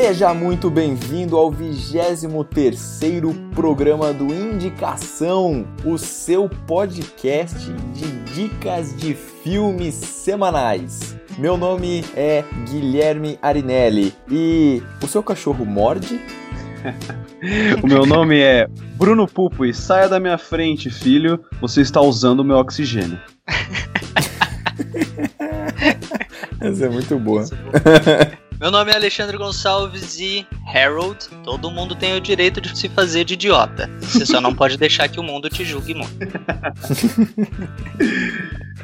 Seja muito bem-vindo ao 23º programa do Indicação, o seu podcast de dicas de filmes semanais. Meu nome é Guilherme Arinelli e o seu cachorro morde? o meu nome é Bruno Pupo e saia da minha frente, filho. Você está usando o meu oxigênio. Essa é muito boa. Meu nome é Alexandre Gonçalves e Harold, todo mundo tem o direito de se fazer de idiota. Você só não pode deixar que o mundo te julgue muito.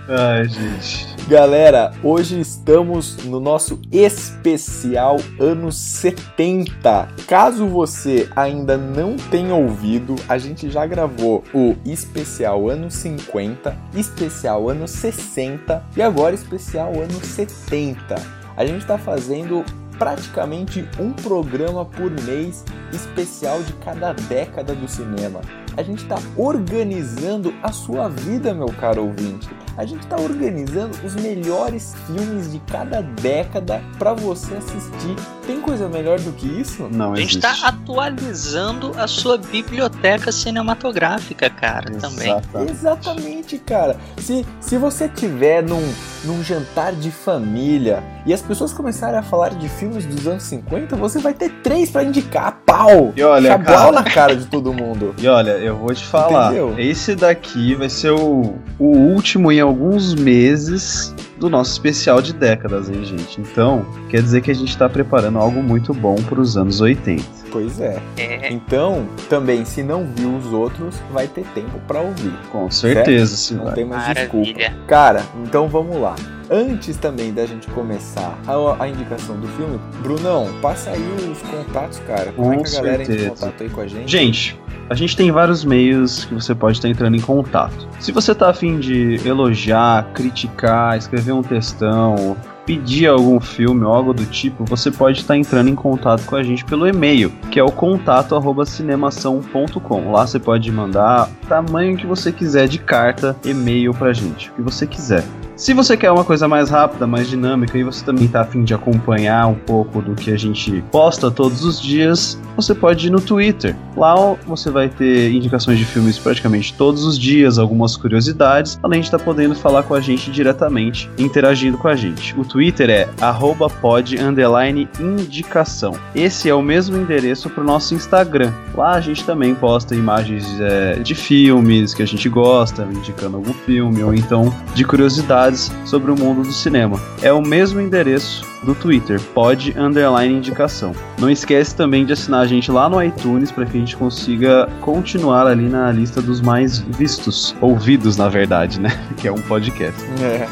Ai, gente. Galera, hoje estamos no nosso especial anos 70. Caso você ainda não tenha ouvido, a gente já gravou o especial anos 50, especial anos 60 e agora especial anos 70 a gente está fazendo praticamente um programa por mês especial de cada década do cinema. A gente está organizando a sua vida, meu caro ouvinte. A gente está organizando os melhores filmes de cada década para você assistir. Tem coisa melhor do que isso? Não, A gente está atualizando a sua biblioteca cinematográfica, cara, também. Exatamente, cara. Se, se você tiver num, num jantar de família e as pessoas começarem a falar de filmes dos anos 50, você vai ter três para indicar. Pau! E olha, Chablau cara, na cara de todo mundo. E olha, eu vou te falar, Entendeu? esse daqui vai ser o, o último em alguns meses do nosso especial de décadas, hein, gente? Então, quer dizer que a gente tá preparando algo muito bom pros anos 80. Pois é. É, Então, também, se não viu os outros, vai ter tempo para ouvir. Com certeza, sim. Não tem mais Maravilha. desculpa. Cara, então vamos lá. Antes também da gente começar a, a indicação do filme, Brunão, passa aí os contatos, cara. Como é Com que a galera entra em certeza. contato aí com a gente? Gente, a gente tem vários meios que você pode estar entrando em contato. Se você tá afim de elogiar, criticar, escrever um textão, pedir algum filme ou algo do tipo, você pode estar entrando em contato com a gente pelo e-mail, que é o contato arroba cinemação.com. Lá você pode mandar tamanho que você quiser de carta, e-mail pra gente, o que você quiser. Se você quer uma coisa mais rápida, mais dinâmica e você também tá afim de acompanhar um pouco do que a gente posta todos os dias, você pode ir no Twitter. Lá você vai ter indicações de filmes praticamente todos os dias, algumas curiosidades, além de estar podendo falar com a gente diretamente, interagindo com a gente. O Twitter é arroba pod underline indicação. Esse é o mesmo endereço para o nosso Instagram. Lá a gente também posta imagens é, de filmes que a gente gosta, indicando algum filme, ou então de curiosidades sobre o mundo do cinema. É o mesmo endereço do Twitter, pod underline indicação. Não esquece também de assinar a gente lá no iTunes para que a gente consiga continuar ali na lista dos mais vistos, ouvidos na verdade, né? Que é um podcast. É.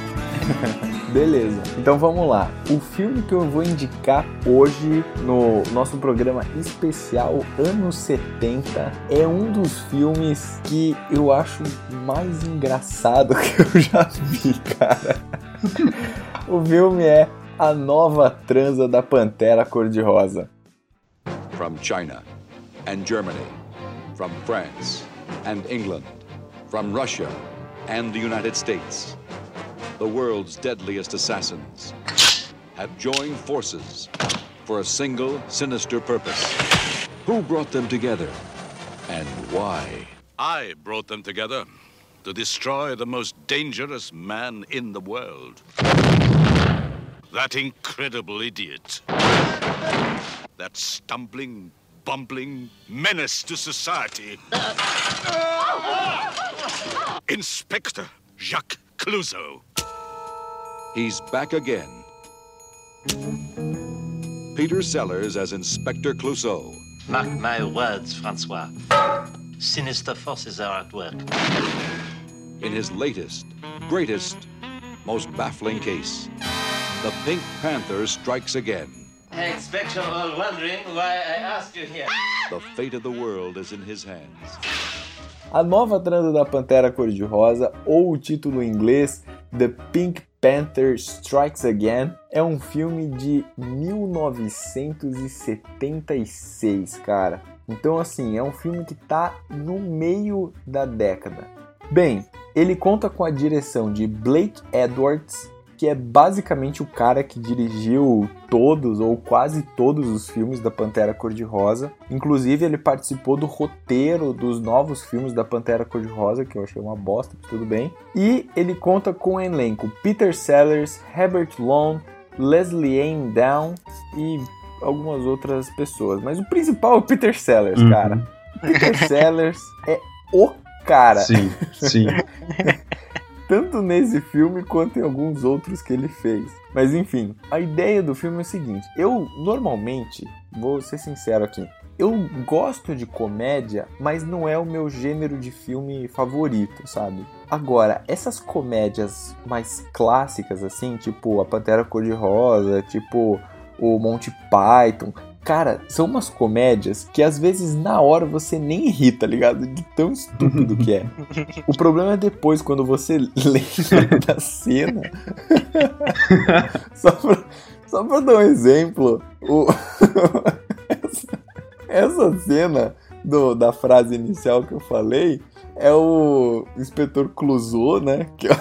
Beleza, então vamos lá. O filme que eu vou indicar hoje no nosso programa especial anos 70 é um dos filmes que eu acho mais engraçado que eu já vi, cara. o filme é A Nova Transa da Pantera Cor-de-Rosa. from China and Germany, from France and England, from Russia and the United States. The world's deadliest assassins have joined forces for a single sinister purpose. Who brought them together and why? I brought them together to destroy the most dangerous man in the world. That incredible idiot. That stumbling, bumbling menace to society. Inspector Jacques Clouseau. He's back again. Peter Sellers as Inspector Clouseau. Mark my words, Francois. Sinister forces are at work. in his latest, greatest, most baffling case. The Pink Panther strikes again. I expect you're all wondering why I asked you here. The fate of the world is in his hands. A nova transa da Pantera Cor-de-Rosa, ou o título em inglês The Pink Panther Strikes Again é um filme de 1976, cara. Então, assim, é um filme que tá no meio da década. Bem, ele conta com a direção de Blake Edwards, que é basicamente o cara que dirigiu todos ou quase todos os filmes da Pantera Cor-de-Rosa. Inclusive, ele participou do roteiro dos novos filmes da Pantera Cor-de-Rosa, que eu achei uma bosta, tudo bem. E ele conta com o elenco Peter Sellers, Herbert Long, Leslie Ann Down e algumas outras pessoas. Mas o principal é o Peter Sellers, Uhum. cara. Peter Sellers é o cara. Sim, sim. tanto nesse filme quanto em alguns outros que ele fez. Mas enfim, a ideia do filme é o seguinte: eu normalmente, vou ser sincero aqui, eu gosto de comédia, mas não é o meu gênero de filme favorito, sabe? Agora, essas comédias mais clássicas, assim, tipo A Pantera Cor-de-Rosa, tipo o Monty Python, Cara, são umas comédias que às vezes na hora você nem ri, tá ligado? De tão estúpido que é. O problema é depois, quando você lembra da cena. só, pra, só pra dar um exemplo, o- essa, essa cena do- da frase inicial que eu falei é o inspetor Clouseau, né? Que é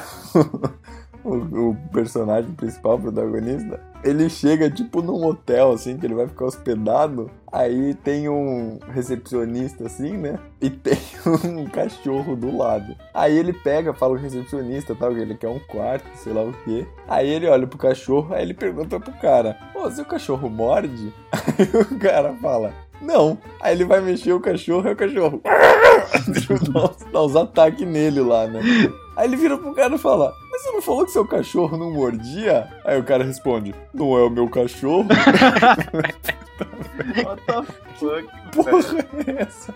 o, o personagem principal, o protagonista. Ele chega tipo num hotel, assim, que ele vai ficar hospedado. Aí tem um recepcionista, assim, né? E tem um cachorro do lado. Aí ele pega, fala com o recepcionista, tal, que ele quer um quarto, sei lá o quê. Aí ele olha pro cachorro, aí ele pergunta pro cara: Ô, seu cachorro morde? Aí o cara fala: Não. Aí ele vai mexer o cachorro, aí o cachorro. dá, uns, dá uns ataques nele lá, né? Aí ele vira pro cara e fala: Mas você não falou que seu cachorro não mordia? Aí o cara responde: Não é o meu cachorro? What the fuck? Porra, é essa?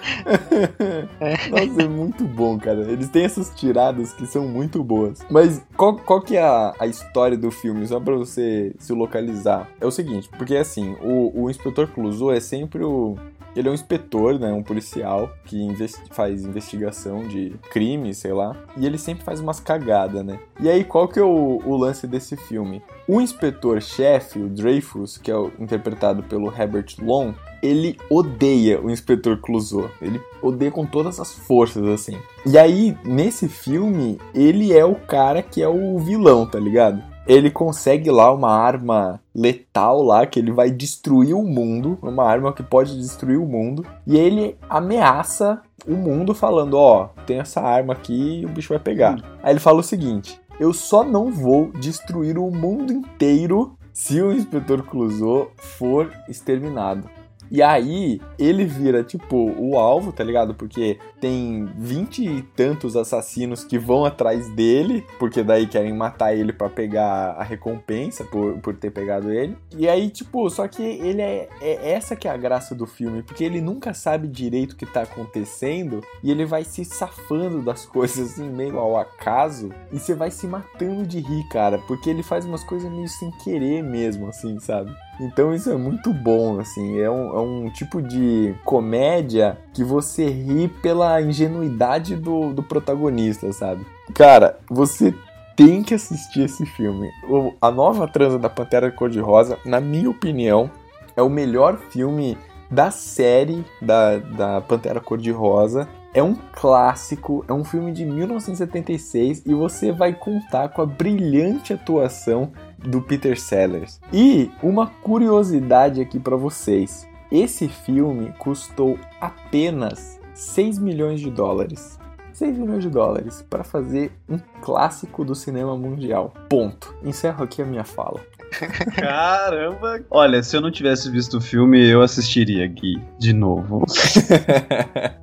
Nossa, é muito bom, cara. Eles têm essas tiradas que são muito boas. Mas qual, qual que é a, a história do filme? Só pra você se localizar. É o seguinte, porque assim, o, o Inspetor Clouseau é sempre o... Ele é um inspetor, né? Um policial que investi- faz investigação de crime, sei lá. E ele sempre faz umas cagadas, né? E aí, qual que é o, o lance desse filme? O inspetor-chefe, o Dreyfus, que é o- interpretado pelo Herbert Long, ele odeia o inspetor Clouseau. Ele odeia com todas as forças, assim. E aí, nesse filme, ele é o cara que é o vilão, tá ligado? Ele consegue lá uma arma letal lá, que ele vai destruir o mundo. Uma arma que pode destruir o mundo. E ele ameaça o mundo falando, ó, tem essa arma aqui e o bicho vai pegar. Aí ele fala o seguinte, eu só não vou destruir o mundo inteiro se o Inspetor Clouseau for exterminado. E aí, ele vira, tipo, o alvo, tá ligado? Porque tem vinte e tantos assassinos que vão atrás dele, porque daí querem matar ele pra pegar a recompensa por, por ter pegado ele. E aí, tipo, só que ele é, é essa que é a graça do filme, porque ele nunca sabe direito o que tá acontecendo e ele vai se safando das coisas assim, meio ao acaso, e você vai se matando de rir, cara, porque ele faz umas coisas meio sem querer mesmo, assim, sabe? Então isso é muito bom, assim, é um, é um tipo de comédia que você ri pela ingenuidade do, do protagonista, sabe? Cara, você tem que assistir esse filme. O- a nova transa da Pantera Cor-de-Rosa, na minha opinião, é o melhor filme da série da, da Pantera Cor-de-Rosa. É um clássico, é um filme de 1976 e você vai contar com a brilhante atuação do Peter Sellers. E uma curiosidade aqui pra vocês: esse filme custou apenas 6 milhões de dólares. 6 milhões de dólares para fazer um clássico do cinema mundial. Ponto. Encerro aqui a minha fala. Caramba! Olha, se eu não tivesse visto o filme, eu assistiria aqui de novo.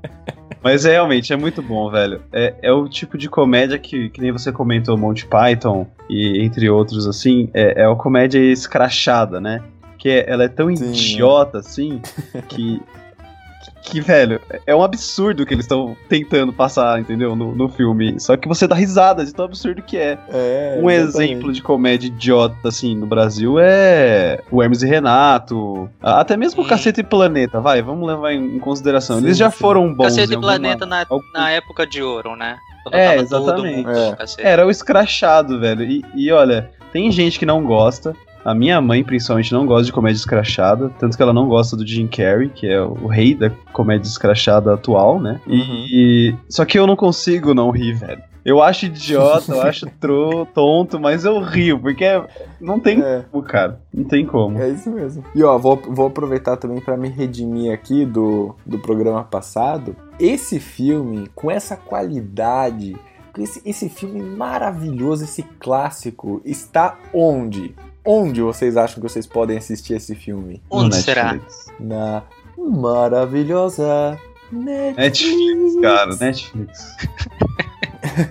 Mas é, realmente, é muito bom, velho. É, é o tipo de comédia que, que nem você comentou, Monty Python e entre outros, assim, é, é uma comédia escrachada, né? Que é- ela é tão Sim. idiota, assim, que, que, velho, é um absurdo que eles estão tentando passar, entendeu? No, no filme. Só que você dá risada de tão absurdo que é. É, Um exatamente. exemplo de comédia idiota, assim, no Brasil é o Hermes e Renato. Até mesmo o. Cacete e Planeta, vai, vamos levar em em consideração. Sim, Eles já sim. foram bons. Cacete e Planeta na, algum- na época de ouro, né? Quando É, tava todo exatamente. mundo É. Era o escrachado, velho. E, e olha, tem gente que não gosta. A minha mãe, principalmente, não gosta de comédia escrachada. Tanto que ela não gosta do Jim Carrey, que é o rei da comédia escrachada atual, né? E. Só que eu não consigo não rir, velho. Eu acho idiota, eu acho tro, tonto, mas eu rio, porque não tem É. como, cara. Não tem como. É isso mesmo. E ó, vou, vou aproveitar também pra me redimir aqui do, do programa passado. Esse filme, com essa qualidade, esse, esse filme maravilhoso, esse clássico, está onde? Onde vocês acham que vocês podem assistir esse filme? Onde será? Na maravilhosa Netflix. Netflix, cara, Netflix.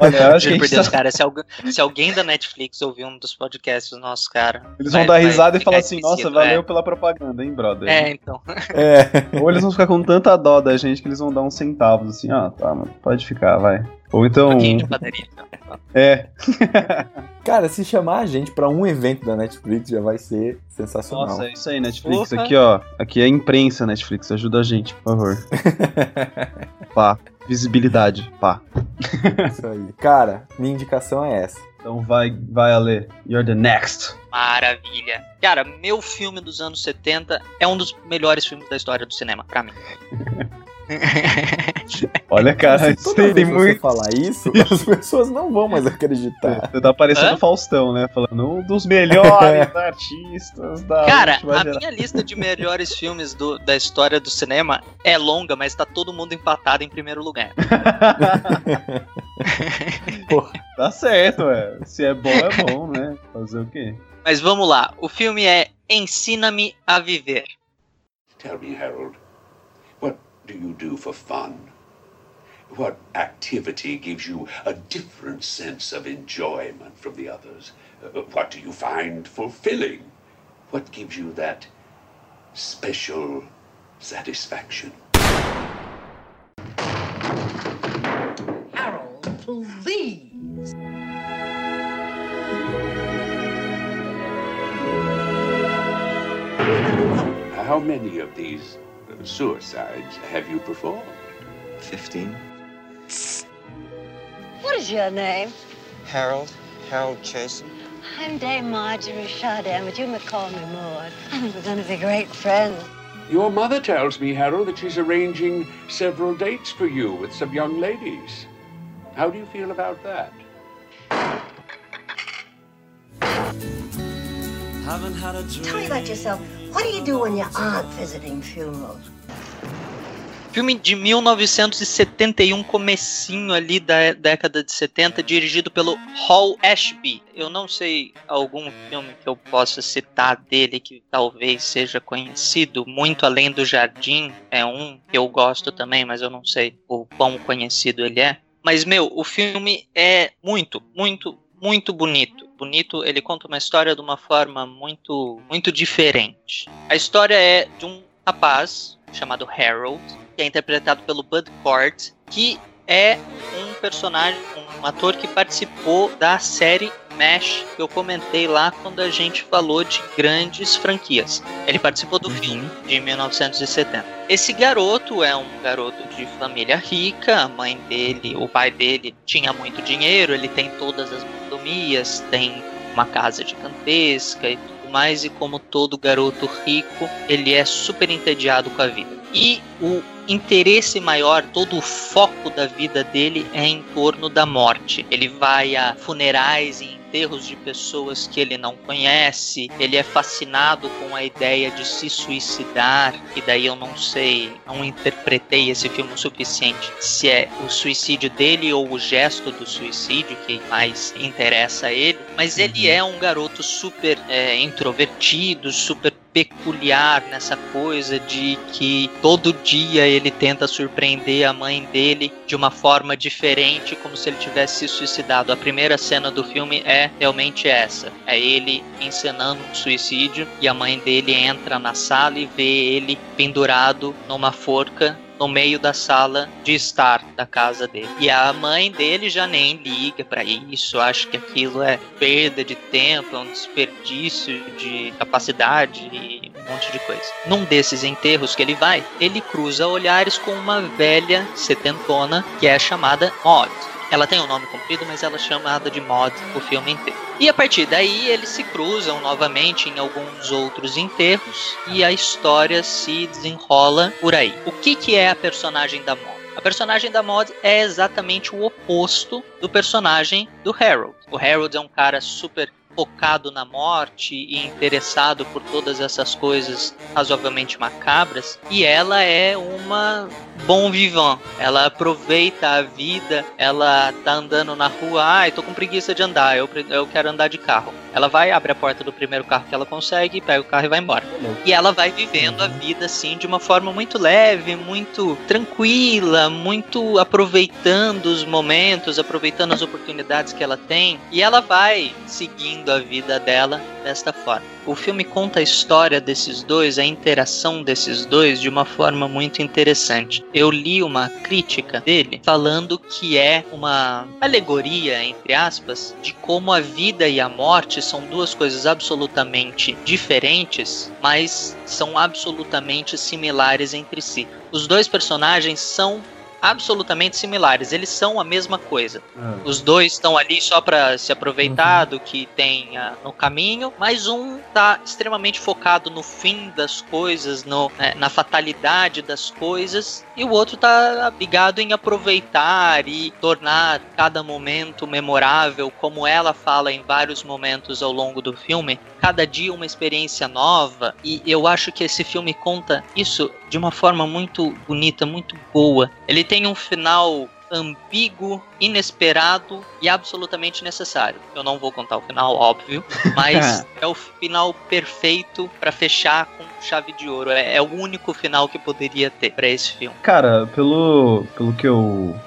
Olha, eu acho que por Deus, tá- cara, se, algu- se alguém da Netflix ouvir um dos podcasts nossos, cara. Eles vai- vão dar vai risada e falar assim, nossa, esquecido, valeu é. pela propaganda, hein, brother? É, então. É. Ou eles vão ficar com tanta dó da gente que eles vão dar uns centavos, assim, ah, tá, mano, pode ficar, vai. Ou então. Um pouquinho de padaria. então. É. Cara, se chamar a gente pra um evento da Netflix já vai ser sensacional. Nossa, é isso aí, Netflix. Porra. Aqui, ó. Aqui é a imprensa, Netflix. Ajuda a gente, por favor. pá. Visibilidade, pá. Isso aí. Cara, minha indicação é essa. Então vai, vai, Ale. You're the next. Maravilha. Cara, meu filme dos anos 70 é um dos melhores filmes da história do cinema, pra mim. Olha, cara, Se isso toda tem vez que você muito. falar isso, as pessoas não vão mais acreditar. Você tá parecendo Hã? o Faustão, né? Falando um dos melhores artistas da Cara, a geração. minha lista de melhores filmes do- da história do cinema é longa, mas tá todo mundo empatado em primeiro lugar. Tá certo, ué. Se é bom, é bom, né? Fazer o quê? Mas vamos lá, o filme é Ensina-me a Viver. Tell me, Harold, what do you do for fun? What activity gives you a different sense of enjoyment from the others? Uh, what do you find fulfilling? What gives you that special satisfaction? Harold, please. How many of these suicides have you performed? Fifteen. What is your name? Harold. Harold Chasen. I'm Dame Marjorie Chardin, but you may call me Maud. I think we're going to be great friends. Your mother tells me, Harold, that she's arranging several dates for you with some young ladies. How do you feel about that? Tell me about yourself. What do you do when you aren't visiting funerals? Filme de 1971, comecinho ali da década de 70, dirigido pelo Hall Ashby. Eu não sei algum filme que eu possa citar dele que talvez seja conhecido, muito além do Jardim, é um que eu gosto também, mas eu não sei o quão conhecido ele é. Mas, meu, o filme é muito, muito, muito bonito. Bonito, ele conta uma história de uma forma muito, muito diferente. A história é de um rapaz chamado Harold, que é interpretado pelo Bud Cort, que é um personagem, um ator que participou da série MASH, que eu comentei lá quando a gente falou de grandes franquias. Ele participou do filme de 1970. Esse garoto é um garoto de família rica, a mãe dele, o pai dele tinha muito dinheiro, ele tem todas as mordomias, tem uma casa gigantesca e tudo mais, e como todo garoto rico, ele é super entediado com a vida. E o interesse maior, todo o foco da vida dele é em torno da morte. Ele vai a funerais e enterros de pessoas que ele não conhece, ele é fascinado com a ideia de se suicidar, e daí eu não sei, não interpretei esse filme o suficiente. Se é o suicídio dele ou o gesto do suicídio que mais interessa a ele, mas ele é um garoto super é, introvertido, super peculiar nessa coisa de que todo dia ele tenta surpreender a mãe dele de uma forma diferente, como se ele tivesse se suicidado. A primeira cena do filme é realmente essa: é ele encenando um suicídio e a mãe dele entra na sala e vê ele pendurado numa forca no meio da sala de estar da casa dele. E a mãe dele já nem liga para isso, acha que aquilo é perda de tempo, é um desperdício de capacidade e um monte de coisa. Num desses enterros que ele vai, ele cruza olhares com uma velha setentona que é chamada Maud. Ela tem um nome comprido, mas ela é chamada de Maud o filme inteiro. E a partir daí eles se cruzam novamente em alguns outros enterros e a história se desenrola por aí. O que, que é a personagem da Maud? A personagem da Maud é exatamente o oposto do personagem do Harold. O Harold é um cara super focado na morte e interessado por todas essas coisas razoavelmente macabras, e ela é uma bom vivant. Ela aproveita a vida, ela tá andando na rua, ai, tô com preguiça de andar, eu, eu quero andar de carro. Ela vai, abre a porta do primeiro carro que ela consegue, pega o carro e vai embora. E ela vai vivendo a vida assim de uma forma muito leve, muito tranquila, muito aproveitando os momentos, aproveitando as oportunidades que ela tem, e ela vai seguindo a vida dela desta forma. O filme conta a história desses dois, a interação desses dois de uma forma muito interessante. Eu li uma crítica dele falando que é uma alegoria, entre aspas, de como a vida e a morte são duas coisas absolutamente diferentes, mas são absolutamente similares entre si. Os dois personagens são absolutamente similares. Eles são a mesma coisa. Ah. Os dois estão ali só para se aproveitar do que tem ah, no caminho, mas um tá extremamente focado no fim das coisas, no, né, na fatalidade das coisas, e o outro tá ligado em aproveitar e tornar cada momento memorável, como ela fala em vários momentos ao longo do filme, cada dia uma experiência nova. E eu acho que esse filme conta isso de uma forma muito bonita, muito boa. Ele tem um final ambíguo, inesperado e absolutamente necessário. Eu não vou contar o final, óbvio, mas é o final perfeito para fechar com chave de ouro. É, é o único final que poderia ter para esse filme. Cara, pelo, pelo que eu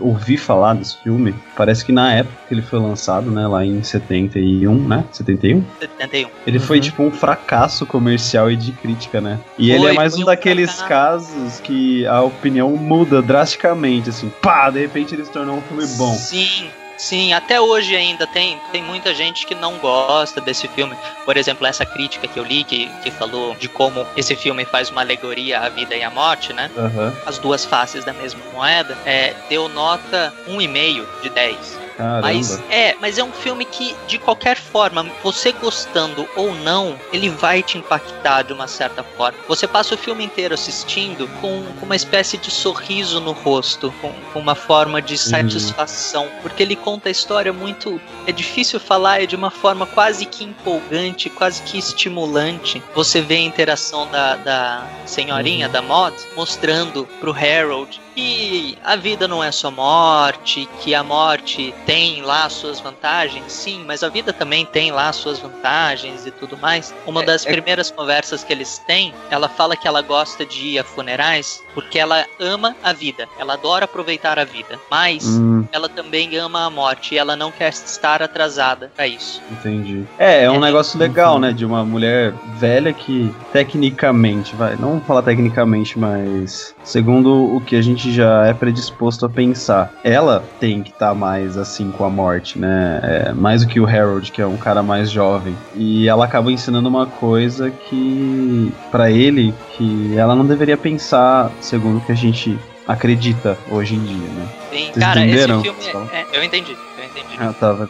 ouvi falar desse filme, parece que na época que ele foi lançado, né, lá em 71, né? 71? 71. Ele foi tipo um fracasso comercial e de crítica, né? E Foi, ele é mais um um daqueles fracasso. casos que a opinião muda drasticamente, assim, pá, de repente ele se tornou um filme bom. Sim, sim, até hoje ainda tem, tem muita gente que não gosta desse filme. Por exemplo, essa crítica que eu li, que, que falou de como esse filme faz uma alegoria à vida e à morte, né? Aham. As duas faces da mesma moeda, é, deu nota 1,5 de 10. Caramba. Mas é, mas é um filme que, de qualquer forma, você gostando ou não, ele vai te impactar de uma certa forma. Você passa o filme inteiro assistindo com, com uma espécie de sorriso no rosto, com, com uma forma de satisfação, porque ele conta a história muito. É difícil falar, é de uma forma quase que empolgante, quase que estimulante. Você vê a interação da, da senhorinha, da Maud, mostrando pro Harold que a vida não é só morte, que a morte tem lá suas vantagens, sim, mas a vida também tem lá suas vantagens e tudo mais. Uma É- das é- primeiras conversas que eles têm, ela fala que ela gosta de ir a funerais porque ela ama a vida, ela adora aproveitar a vida, mas Hum. ela também ama a morte e ela não quer estar atrasada para isso. Entendi. É, é um negócio legal, né? De uma mulher velha que, tecnicamente, vai, não vou falar tecnicamente, mas segundo o que a gente já é predisposto a pensar, ela tem que estar mais assim com a morte, né? É, mais do que o Harold, que é um cara mais jovem. E ela acaba ensinando uma coisa que, pra ele, que ela não deveria pensar segundo o que a gente acredita hoje em dia, né? Sim, Vocês cara, entenderam? esse filme é, é- eu entendi, eu entendi. Ah, tava.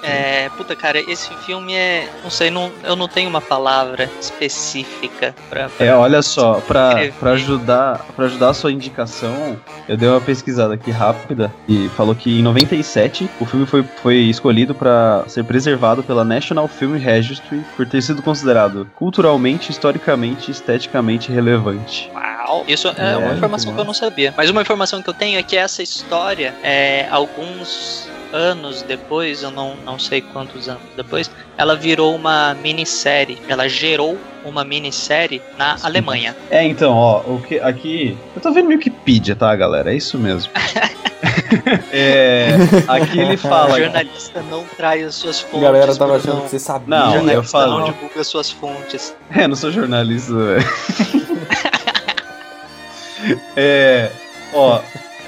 É, puta, cara, esse filme é. Não sei, não, eu não tenho uma palavra específica pra. pra- É, olha só, pra, pra ajudar pra ajudar a sua indicação, eu dei uma pesquisada aqui rápida e falou que em 97 o filme foi, foi escolhido pra ser preservado pela National Film Registry por ter sido considerado culturalmente, historicamente e esteticamente relevante. Uau! Isso é, É, uma informação que que eu não sabia. Mas uma informação que eu tenho é que essa história, é, alguns anos depois, eu não, não sei quantos anos depois, ela virou uma minissérie. Ela gerou uma minissérie na Alemanha. É, então, ó, o que aqui. Eu tô vendo no Wikipedia, tá, galera? É isso mesmo. é, aqui ele fala. O jornalista não trai as suas fontes. A galera tava achando que você sabia. Não, O eu jornalista falo. não divulga suas fontes. É, não sou jornalista, velho. é. Ó,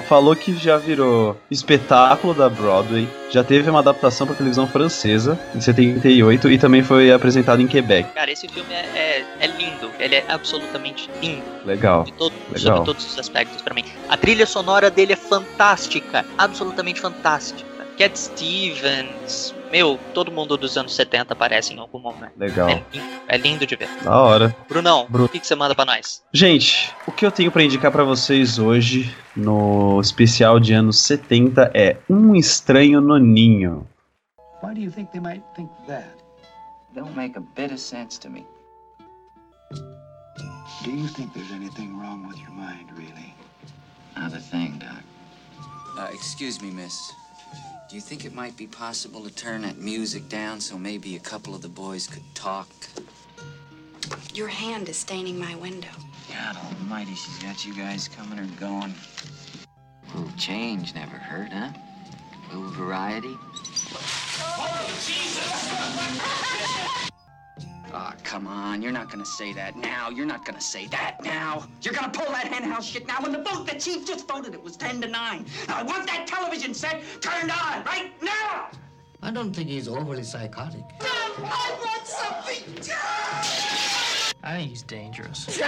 falou que já virou espetáculo da Broadway, já teve uma adaptação para televisão francesa em 78 e também foi apresentado em Quebec. Cara, esse filme é, é, é lindo. Ele é absolutamente lindo. Legal. Todo- Legal. Sobre todos os aspectos pra mim. A trilha sonora dele é fantástica. Absolutamente fantástica. Cat Stevens. Meu, todo mundo dos anos 70 aparece em algum momento. Legal. É lindo, é lindo de ver. Da hora. Brunão, Bru- o que, que você manda pra nós? Gente, o que eu tenho pra indicar pra vocês hoje no especial de anos 70 é Um Estranho no Ninho. Why do you think they might think that? Don't make a bit of sense to me. Do you think there's anything wrong with your mind, really? Not a thing, Doc. Uh, excuse me, miss. Do you think it might be possible to turn that music down so maybe a couple of the boys could talk? Your hand is staining my window. God almighty, she's got you guys coming or going. A little change never hurt, huh? A little variety? Oh, Ah, come on. You're not gonna say that now. You're not gonna say that now. You're gonna pull that henhouse shit now when the vote the chief just voted it was 10 to 9. Now, I want that television set turned on right now! I don't think he's overly psychotic. I want something done! I think he's dangerous.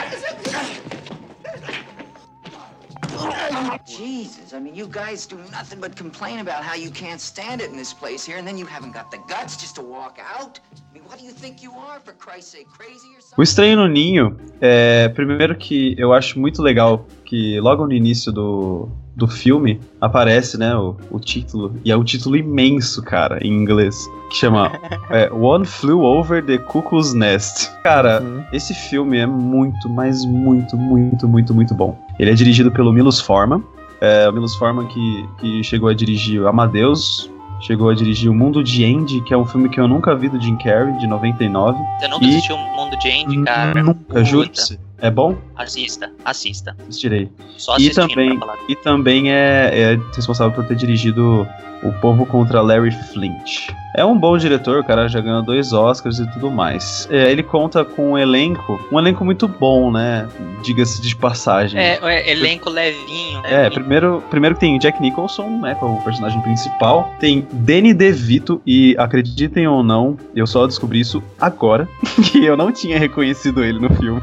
Jesus, I mean, you guys do nothing but complain about how you can't stand it in this place here, and then you haven't got the guts just to walk out? I mean, what do you think you are, for Christ's sake, crazy or something? O Estranho no Ninho, é, primeiro que eu acho muito legal que logo no início do, do filme aparece, né, o, o título, e é um título imenso, cara, em inglês, que chama é, One Flew Over the Cuckoo's Nest. Cara, esse filme é muito, mas muito, muito, muito, muito bom. Ele é dirigido pelo Milos Forman, é, o Milos Forman que, que chegou a dirigir o Amadeus, chegou a dirigir O Mundo de Andy, que é um filme que eu nunca vi do Jim Carrey, de 99. Você nunca E- assistiu um Mundo de Andy, cara? Nunca, juro. É bom? Assista, assista. Assistirei. Só e também, pra falar. e também é, é responsável por ter dirigido O Povo contra Larry Flint. É um bom diretor, o cara já ganhou dois Oscars e tudo mais. É, ele conta com um elenco, um elenco muito bom, né? Diga-se de passagem. É, é, elenco levinho. É, levinho. primeiro, primeiro que tem Jack Nicholson, né, como o personagem principal. Tem Danny DeVito, e acreditem ou não, eu só descobri isso agora, que eu não tinha reconhecido ele no filme.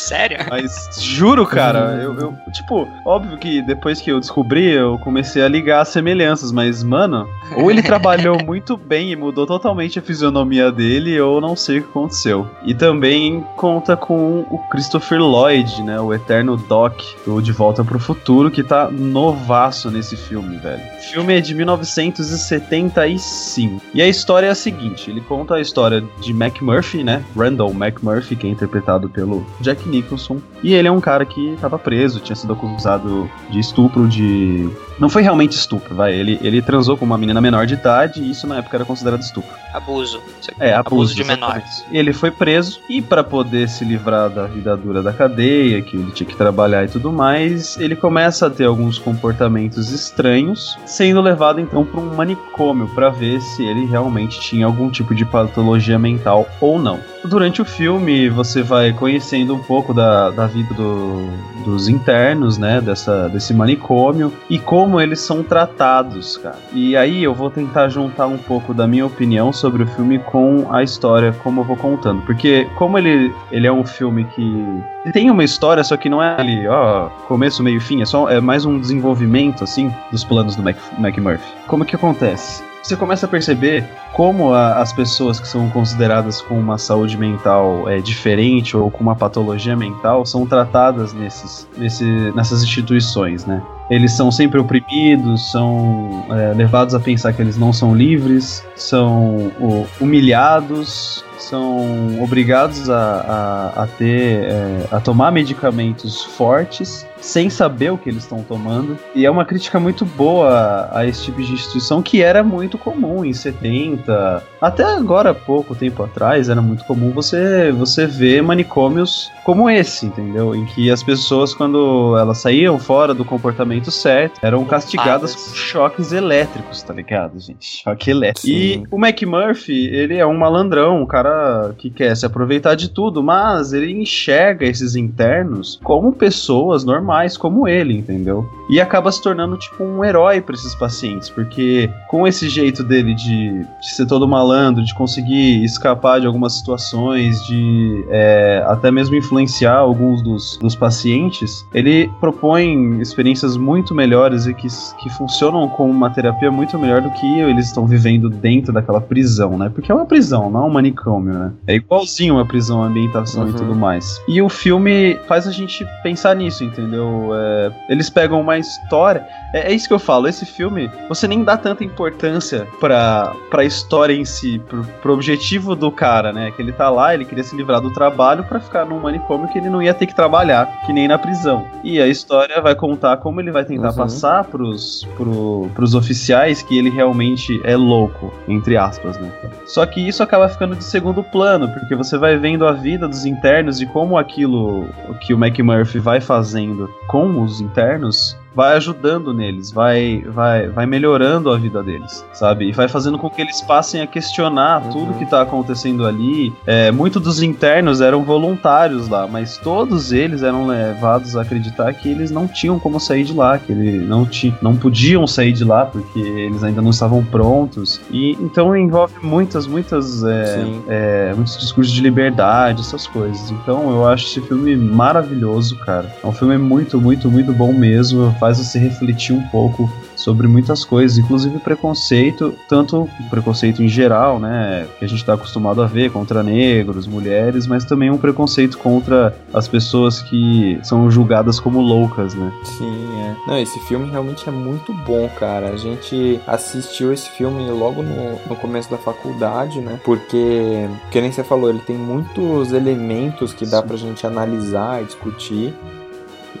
Sério? Mas juro, cara, eu, eu- Tipo, óbvio que depois que eu descobri, eu comecei a ligar as semelhanças, mas, mano, ou ele trabalhou muito bem e mudou totalmente a fisionomia dele, ou não sei o que aconteceu. E também conta com o Christopher Lloyd, né? O eterno Doc, do De Volta pro Futuro, que tá novaço nesse filme, velho. O filme é de 1975. E a história é a seguinte: ele conta a história de McMurphy, né? Randall McMurphy, que é interpretado pelo Jack Nicholson. E ele é um cara que tava preso, tinha sido acusado de estupro, de. Não foi realmente estupro, vai. Ele, ele transou com uma menina menor de idade e isso na época era considerado estupro. Abuso. É, abuso, de menor. exatamente. Ele foi preso e para poder se livrar da vida dura da cadeia, que ele tinha que trabalhar e tudo mais, ele começa a ter alguns comportamentos estranhos, sendo levado então para um manicômio para ver se ele realmente tinha algum tipo de patologia mental ou não. Durante o filme você vai conhecendo um pouco da, da vida do- dos internos, né, dessa, desse manicômio e como eles são tratados, cara. E aí eu vou tentar juntar um pouco da minha opinião sobre o filme com a história, como eu vou contando. Porque como ele, ele é um filme que tem uma história, só que não é ali, ó, começo, meio fim, é só é mais um desenvolvimento assim dos planos do Mac, McMurphy. Como que acontece? Você começa a perceber como a- as pessoas que são consideradas com uma saúde mental é, diferente ou com uma patologia mental são tratadas nesses, nesse, nessas instituições, né? Eles são sempre oprimidos, são é, levados a pensar que eles não são livres, são humilhados, são obrigados a, a, a ter é, a tomar medicamentos fortes sem saber o que eles estão tomando. E é uma crítica muito boa a esse tipo de instituição que era muito comum em 70, até agora, pouco tempo atrás, era muito comum você, você ver manicômios como esse, entendeu? Em que as pessoas, quando elas saíam fora do comportamento certo, eram castigadas com choques elétricos, tá ligado, gente? Choque elétrico. E o McMurphy, ele é um malandrão, um cara cara que quer se aproveitar de tudo, mas ele enxerga esses internos como pessoas normais, como ele, entendeu? E acaba se tornando tipo um herói para esses pacientes, porque com esse jeito dele de, de, ser todo malandro, de conseguir escapar de algumas situações, de é, até mesmo influenciar alguns dos, dos pacientes, ele propõe experiências muito melhores e que, que funcionam como uma terapia muito melhor do que eles estão vivendo dentro daquela prisão, né? Porque é uma prisão, não é um manicômio, né? É igualzinho uma prisão, a ambientação Uhum. e tudo mais. E o filme faz a gente pensar nisso, entendeu? É, eles pegam uma história. É, é isso que eu falo, esse filme, você nem dá tanta importância pra, pra história em si, pro, pro objetivo do cara, né? Que ele tá lá, ele queria se livrar do trabalho pra ficar num manicômio que ele não ia ter que trabalhar, que nem na prisão. E a história vai contar como ele vai tentar Uhum. passar pros, pro, pros oficiais que ele realmente é louco, entre aspas, né? Só que isso acaba ficando de segundo plano, porque você vai vendo a vida dos internos e como aquilo que o McMurphy vai fazendo com os internos vai ajudando neles, vai, vai, vai melhorando a vida deles, sabe? E vai fazendo com que eles passem a questionar tudo que tá acontecendo ali. É, Muitos dos internos eram voluntários lá, mas todos eles eram levados a acreditar que eles não tinham como sair de lá, que eles não, ti, não podiam sair de lá porque eles ainda não estavam prontos. E então envolve muitas, muitas, é, é, muitos discursos de liberdade, essas coisas. Então eu acho esse filme maravilhoso, cara. É um filme muito, muito, muito bom mesmo. Faz você refletir um pouco sobre muitas coisas, inclusive preconceito, tanto preconceito em geral, né, que a gente está acostumado a ver contra negros, mulheres, mas também um preconceito contra as pessoas que são julgadas como loucas, né? Sim, é. Não, esse filme realmente é muito bom, cara. A gente assistiu esse filme logo no, no começo da faculdade, né? Porque, que nem você falou, ele tem muitos elementos que dá pra gente analisar e discutir.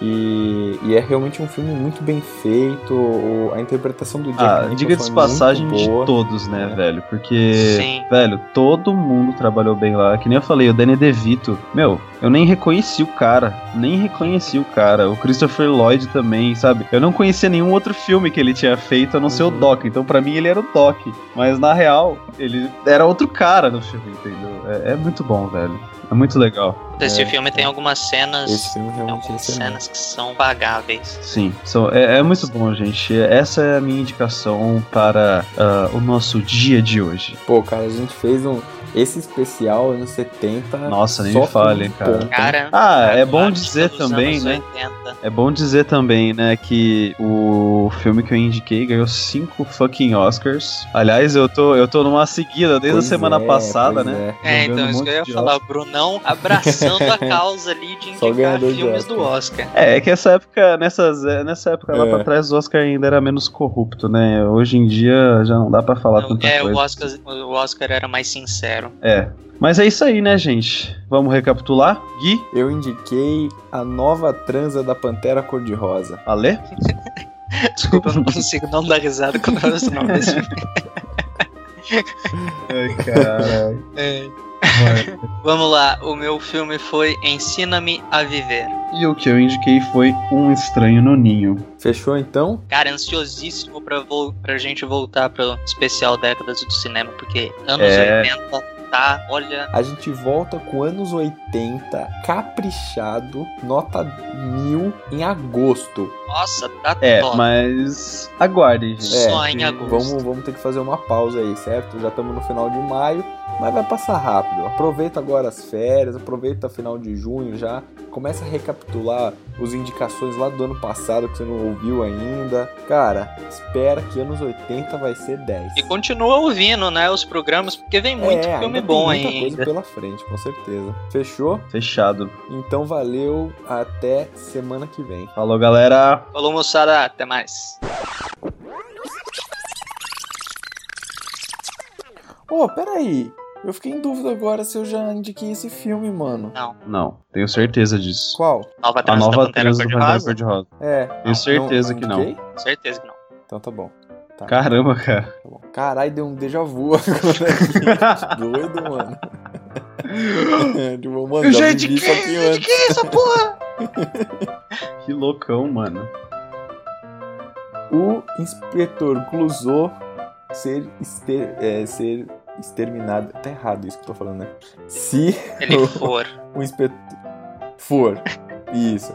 E, e é realmente um filme muito bem feito. A interpretação do Jack Ah, Nicholson diga de é passagem muito de boa. todos, né, velho? Porque, Sim. velho, todo mundo trabalhou bem lá. Que nem eu falei, o Danny DeVito, meu, eu nem reconheci o cara. Nem reconheci o cara. O Christopher Lloyd também, sabe? Eu não conhecia nenhum outro filme que ele tinha feito a não ser o Doc. Então, pra mim, ele era o Doc. Mas, na real, ele era outro cara no filme, entendeu? É, é muito bom, velho. É muito legal. Esse É. filme tem algumas cenas. Esse filme realmente algumas é excelente. cenas que são pagáveis. Sim, so- é, é muito bom, gente. Essa é a minha indicação para ah, o nosso dia de hoje. Pô, cara, a gente fez um. Esse especial anos 70. Nossa, nem me fale, cara. Cara, Ah, é bom dizer também, né? 80. É bom dizer também, né, que o filme que eu indiquei ganhou cinco fucking Oscars. Aliás, eu tô, eu tô numa seguida desde Pois a semana é, passada, né? É, Jogando então um isso que eu ia falar, Oscar. o Brunão abraçando a causa ali de indicar filmes Oscar. do Oscar. É, é que essa época, nessas, é, nessa época lá É. pra trás, o Oscar ainda era menos corrupto, né? Hoje em dia já não dá pra falar tanta É, coisa. o Oscar, o Oscar era mais sincero. É. Mas é isso aí, né, gente? Vamos recapitular? Gui, Eu indiquei a nova transa da Pantera Cor-de-Rosa. Ale? Desculpa, eu não consigo não dar risada quando eu ouço o nome desse filme. Ai, caralho. É. Vamos lá, o meu filme foi Ensina-me a Viver. E o que eu indiquei foi Um Estranho no Ninho. Fechou então? Cara, ansiosíssimo pra, vol pra gente voltar pro especial décadas do cinema, porque anos É. 80 tá, olha. A gente volta com anos 80, caprichado, nota mil em agosto. Nossa, tá É, top. mas aguardem, gente. É, Só em agosto. Vamos, vamos ter que fazer uma pausa aí, certo? Já estamos no final de maio, mas vai passar rápido. Aproveita agora as férias, aproveita final de junho já. Começa a recapitular os indicações lá do ano passado que você não ouviu ainda. Cara, espera que anos 80 vai ser 10. E continua ouvindo, né, os programas, porque vem muito É, filme ainda bom tem muita ainda. coisa pela frente, com certeza. Fechou? Fechado. Então valeu, até semana que vem. Falou, galera. Falou, moçada, até mais. Ô, peraí. Eu fiquei em dúvida agora se eu já indiquei esse filme, mano. Não. Não, tenho certeza disso. Qual? Nova A nova transa do Pantera Cor-de-Rosa? É. Tenho certeza que não. indiquei? Certeza que não. Então tá bom. Tá. Caramba, cara. Tá. Caralho, deu um déjà vu agora aqui. Doido, mano. tipo, mano, Eu já isso aqui antes. essa porra? Que loucão, mano. O inspetor Clouseau ser, este- é, ser exterminado. Tá errado isso que eu tô falando, né? Se Ele o- for. o inspetor for. Isso.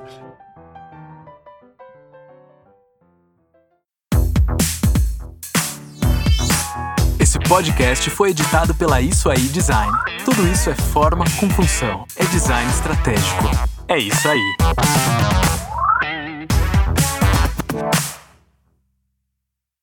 Esse podcast foi editado pela Isso Aí Design. Tudo isso é forma com função. É design estratégico. É isso aí.